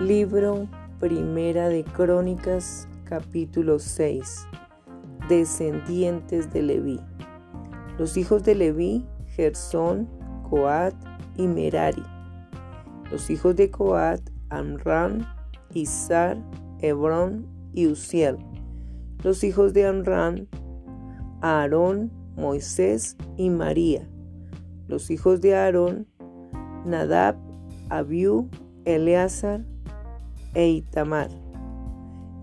Libro Primera de Crónicas, capítulo 6. Descendientes de Leví. Los hijos de Leví, Gersón, Coat y Merari. Los hijos de Coat, Amran, Izar, Hebrón y Uziel. Los hijos de Amran, Aarón, Moisés y María. Los hijos de Aarón, Nadab, Abiú, Eleazar e Itamar.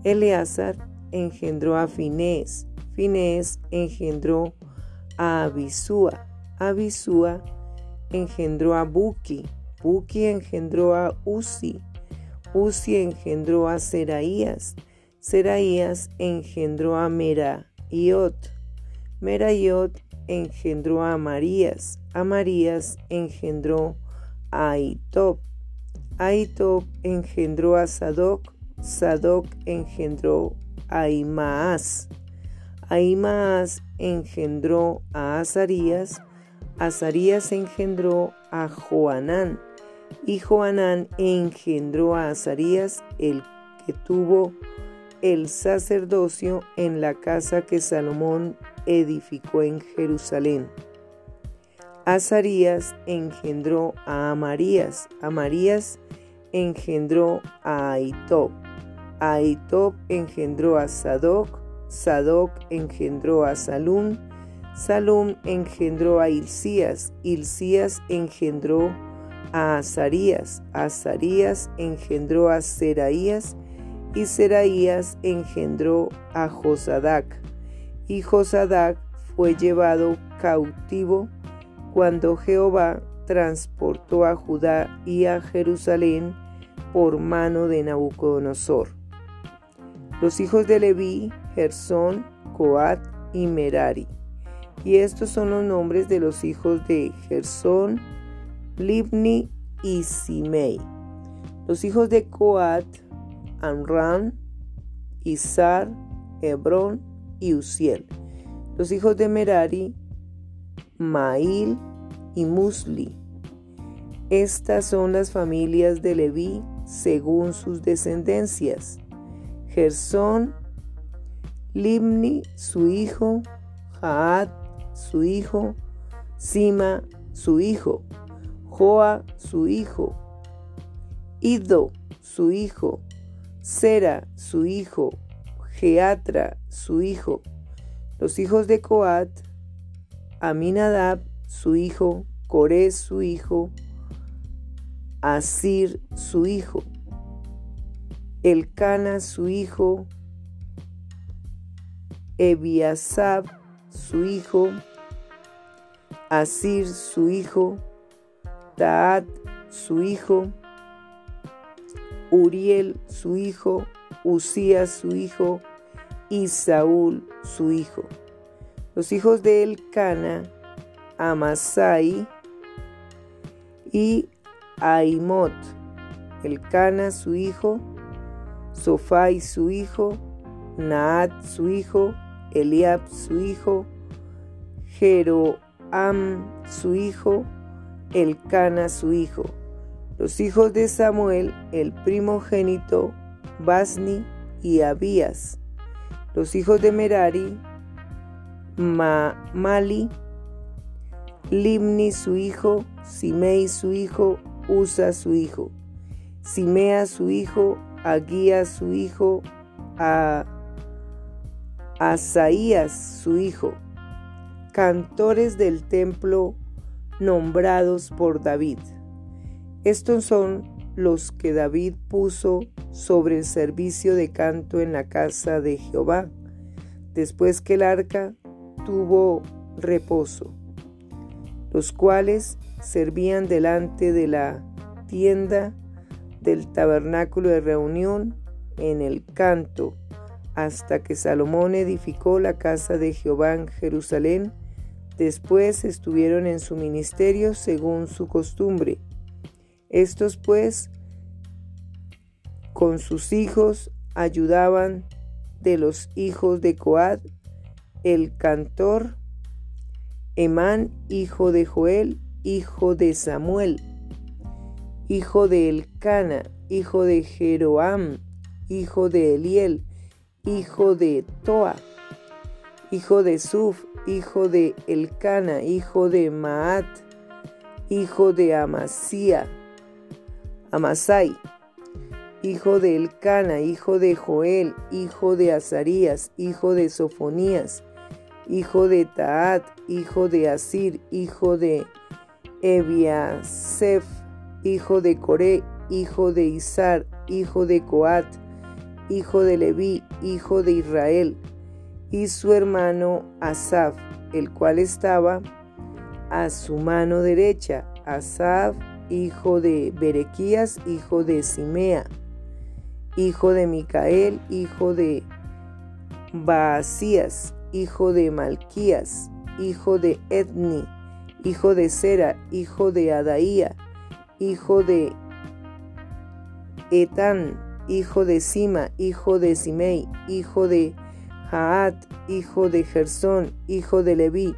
Eleazar engendró a Finés, Finés engendró a Abisúa, Abisúa engendró a Buki, Buki engendró a Uzi, Uzi engendró a Seraías, Seraías engendró a Meraiot, Meraiot engendró a Marías, a Marías engendró a Itob, Aitob engendró a Sadoc, Sadoc engendró a Imaas, Imaas engendró a Azarías, Azarías engendró a Joanán, y Joanán engendró a Azarías, el que tuvo el sacerdocio en la casa que Salomón edificó en Jerusalén. Azarías engendró a Amarías, Amarías engendró a Aitob, Aitob engendró a Sadoc, Sadoc engendró a Salum, Salum engendró a Hilcías, Hilcías engendró a Azarías, Azarías engendró a Seraías, y Seraías engendró a Josadac, y Josadac fue llevado cautivo cuando Jehová transportó a Judá y a Jerusalén por mano de Nabucodonosor. Los hijos de Leví, Gersón, Coat y Merari. Y estos son los nombres de los hijos de Gersón, Libni y Simei. Los hijos de Coat, Amram, Izar, Hebrón y Uziel. Los hijos de Merari, Mail y Musli. Estas son las familias de Leví según sus descendencias. Gersón, Limni, su hijo, Jaad, su hijo, Sima, su hijo, Joa, su hijo, Ido, su hijo, Sera, su hijo, Geatra, su hijo. Los hijos de Coat, Aminadab, su hijo, Corés, su hijo, Asir, su hijo, Elcana, su hijo, Ebiasab, su hijo, Asir, su hijo, Taat, su hijo, Uriel, su hijo, Usías, su hijo, y Saúl, su hijo. Los hijos de Elcana, Amasai y Aimot, Elcana su hijo, Sofai su hijo, Naat su hijo, Eliab su hijo, Jeroam su hijo, Elcana su hijo. Los hijos de Samuel, el primogénito, Basni y Abías. Los hijos de Merari, Mali, Limni su hijo, Simei su hijo, Usa su hijo, Simea su hijo, Aguía su hijo, a Asaías su hijo, cantores del templo nombrados por David. Estos son los que David puso sobre el servicio de canto en la casa de Jehová, después que el arca tuvo reposo los cuales servían delante de la tienda del tabernáculo de reunión en el canto, hasta que Salomón edificó la casa de Jehová en Jerusalén. Después estuvieron en su ministerio según su costumbre. Estos pues con sus hijos ayudaban de los hijos de Coad, el cantor Emán, hijo de Joel, hijo de Samuel, hijo de Elcana, hijo de Jeroam, hijo de Eliel, hijo de Toa, hijo de Suf, hijo de Elcana, hijo de Maat, hijo de Amasía, Amasai, hijo de Elcana, hijo de Joel, hijo de Azarías, hijo de Sofonías, hijo de Taat, hijo de Asir, hijo de Ebiasef, hijo de Coré, hijo de Izar, hijo de Coat, hijo de Leví, hijo de Israel, y su hermano Asaf, el cual estaba a su mano derecha, Asaf, hijo de Berequías, hijo de Simea, hijo de Micael, hijo de Baasías, hijo de Malquías, hijo de Edni, hijo de Sera, hijo de Adaía, hijo de Etán, hijo de Sima, hijo de Simei, hijo de Jaat, hijo de Gersón, hijo de Leví.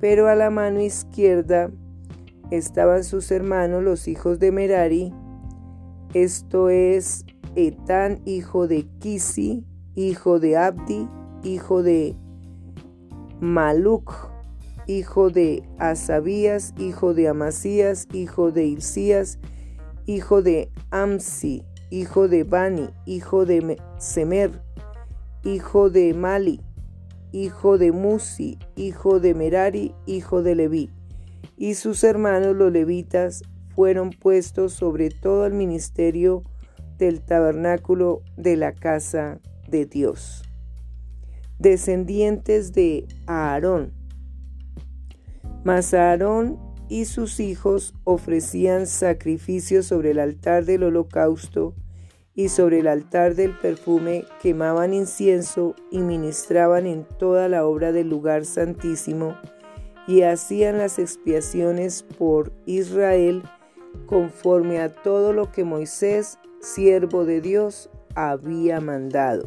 Pero a la mano izquierda estaban sus hermanos, los hijos de Merari, esto es Etán, hijo de Kisi, hijo de Abdi, hijo de Maluc, hijo de Asabías, hijo de Amasías, hijo de Hilcías, hijo de Amsi, hijo de Bani, hijo de Semer, hijo de Mali, hijo de Musi, hijo de Merari, hijo de Leví. Y sus hermanos los levitas fueron puestos sobre todo el ministerio del tabernáculo de la casa de Dios descendientes de Aarón. Mas Aarón y sus hijos ofrecían sacrificios sobre el altar del holocausto y sobre el altar del perfume quemaban incienso y ministraban en toda la obra del lugar santísimo y hacían las expiaciones por Israel conforme a todo lo que Moisés, siervo de Dios, había mandado.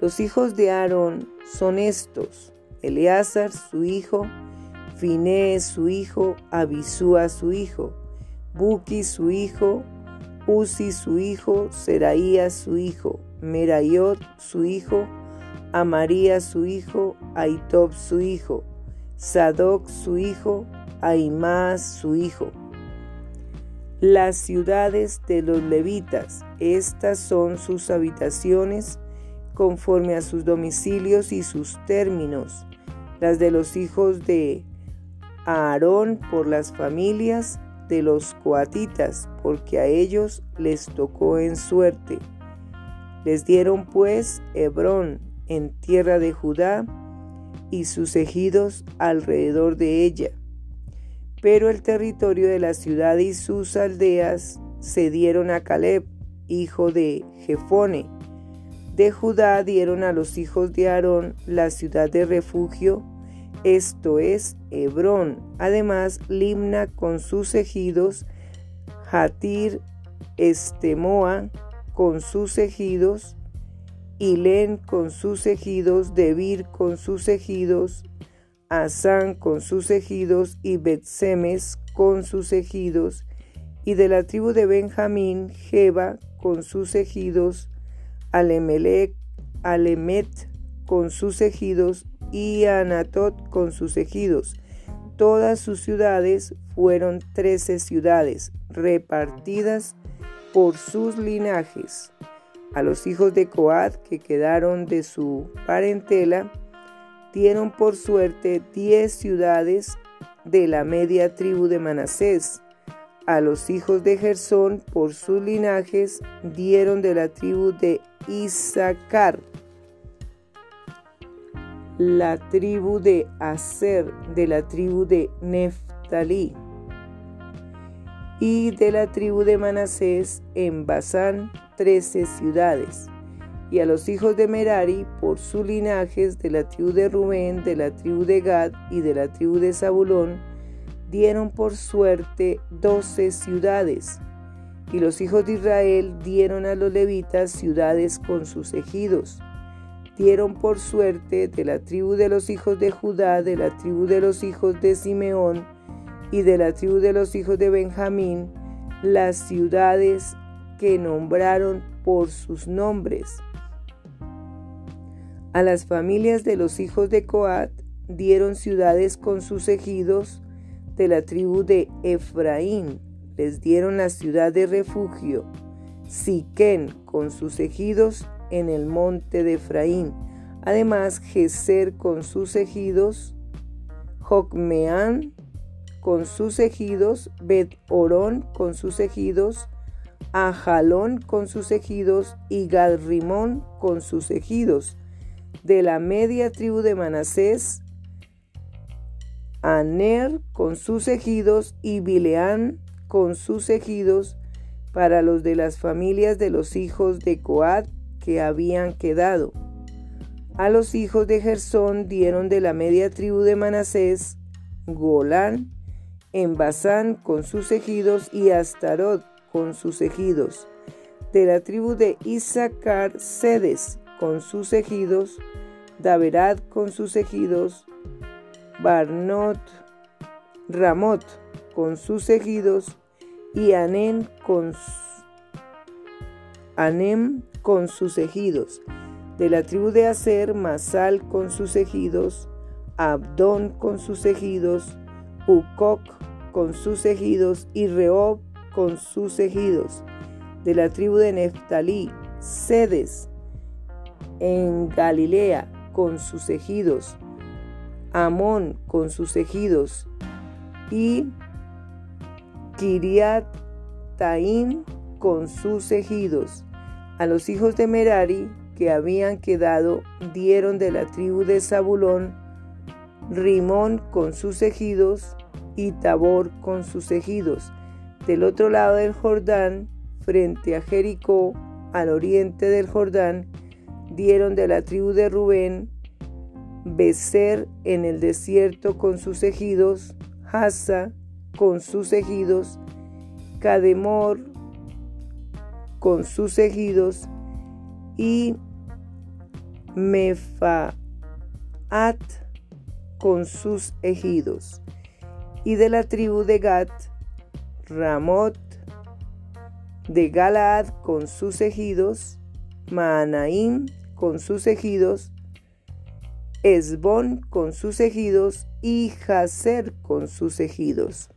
Los hijos de Aarón son estos, Eleazar su hijo, Finés su hijo, Abisúa su hijo, Buki su hijo, Uzi su hijo, Seraías su hijo, Merayot su hijo, Amaría su hijo, Aitob su hijo, Sadoc su hijo, Aimás su hijo. Las ciudades de los levitas, estas son sus habitaciones conforme a sus domicilios y sus términos, las de los hijos de Aarón por las familias de los coatitas, porque a ellos les tocó en suerte. Les dieron pues Hebrón en tierra de Judá y sus ejidos alrededor de ella. Pero el territorio de la ciudad y sus aldeas se dieron a Caleb, hijo de Jefone, de Judá dieron a los hijos de Aarón la ciudad de refugio, esto es Hebrón, además Limna con sus ejidos, Hatir, Estemoa con sus ejidos, Ilén con sus ejidos, Debir con sus ejidos, Asán con sus ejidos y Betsemes con sus ejidos, y de la tribu de Benjamín, Jeba con sus ejidos, Alemelec, Alemet con sus ejidos y Anatot con sus ejidos. Todas sus ciudades fueron trece ciudades repartidas por sus linajes. A los hijos de Coad que quedaron de su parentela dieron por suerte diez ciudades de la media tribu de Manasés a los hijos de Gersón por sus linajes dieron de la tribu de Isaacar, la tribu de Aser, de la tribu de Neftalí y de la tribu de Manasés en Basán trece ciudades. Y a los hijos de Merari por sus linajes de la tribu de Rubén, de la tribu de Gad y de la tribu de Zabulón dieron por suerte doce ciudades, y los hijos de Israel dieron a los levitas ciudades con sus ejidos. Dieron por suerte de la tribu de los hijos de Judá, de la tribu de los hijos de Simeón y de la tribu de los hijos de Benjamín, las ciudades que nombraron por sus nombres. A las familias de los hijos de Coat dieron ciudades con sus ejidos de la tribu de Efraín. Les dieron la ciudad de refugio, Siquén, con sus ejidos en el monte de Efraín. Además, Geser con sus ejidos, Jocmeán con sus ejidos, Bet Orón con sus ejidos, Ajalón con sus ejidos y Gadrimón con sus ejidos. De la media tribu de Manasés, Aner con sus ejidos y Bileán con sus ejidos para los de las familias de los hijos de Coat que habían quedado. A los hijos de Gersón dieron de la media tribu de Manasés Golán en Basán con sus ejidos y Astarot con sus ejidos. De la tribu de Isaacar Sedes con sus ejidos, Daverat con sus ejidos, Barnot, Ramot con sus ejidos y Anem con, Anem con sus ejidos. De la tribu de Aser, Masal con sus ejidos, Abdón con sus ejidos, Ucoc con sus ejidos y Reob con sus ejidos. De la tribu de Neftalí, Sedes en Galilea con sus ejidos, Amón con sus ejidos y Kiriat Taim con sus ejidos. A los hijos de Merari que habían quedado dieron de la tribu de Zabulón Rimón con sus ejidos y Tabor con sus ejidos. Del otro lado del Jordán, frente a Jericó, al oriente del Jordán, dieron de la tribu de Rubén Becer en el desierto con sus ejidos, Hasa con sus ejidos, Cademor con sus ejidos y Mefaat con sus ejidos. Y de la tribu de Gat, Ramot de Galaad con sus ejidos, Maanaim con sus ejidos, Esbón con sus ejidos y Jazer con sus ejidos.